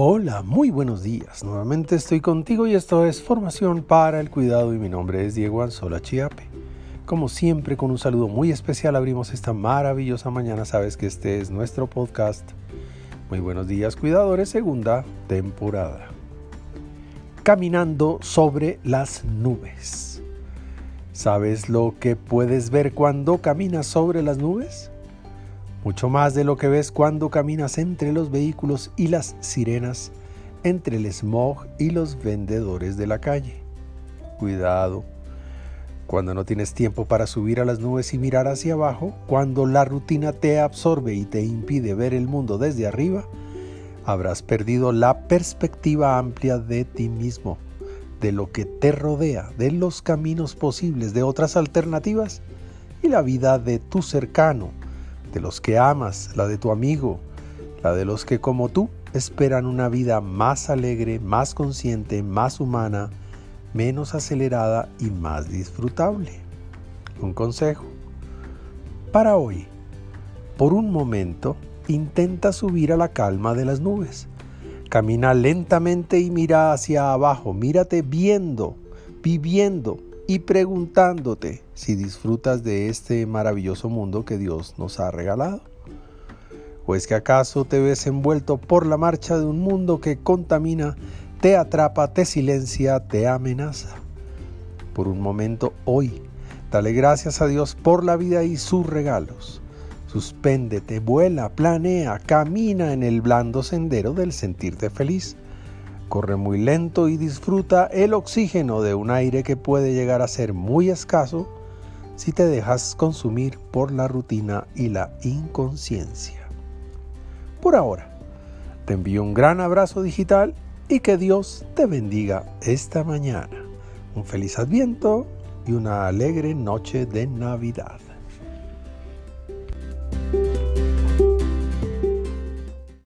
Hola, muy buenos días. Nuevamente estoy contigo y esto es Formación para el Cuidado y mi nombre es Diego Anzola Chiape. Como siempre, con un saludo muy especial abrimos esta maravillosa mañana. Sabes que este es nuestro podcast. Muy buenos días, cuidadores, segunda temporada. Caminando sobre las nubes. ¿Sabes lo que puedes ver cuando caminas sobre las nubes? Mucho más de lo que ves cuando caminas entre los vehículos y las sirenas, entre el smog y los vendedores de la calle. Cuidado, cuando no tienes tiempo para subir a las nubes y mirar hacia abajo, cuando la rutina te absorbe y te impide ver el mundo desde arriba, habrás perdido la perspectiva amplia de ti mismo, de lo que te rodea, de los caminos posibles, de otras alternativas y la vida de tu cercano, de los que amas, la de tu amigo, la de los que como tú esperan una vida más alegre, más consciente, más humana, menos acelerada y más disfrutable. Un consejo. Para hoy, por un momento, intenta subir a la calma de las nubes. Camina lentamente y mira hacia abajo, mírate viendo, viviendo, y preguntándote si disfrutas de este maravilloso mundo que Dios nos ha regalado. ¿O es que acaso te ves envuelto por la marcha de un mundo que contamina, te atrapa, te silencia, te amenaza? Por un momento hoy, dale gracias a Dios por la vida y sus regalos. Suspéndete, vuela, planea, camina en el blando sendero del sentirte feliz Corre muy lento y disfruta el oxígeno de un aire que puede llegar a ser muy escaso si te dejas consumir por la rutina y la inconsciencia. Por ahora, te envío un gran abrazo digital y que Dios te bendiga esta mañana. Un feliz adviento y una alegre noche de Navidad.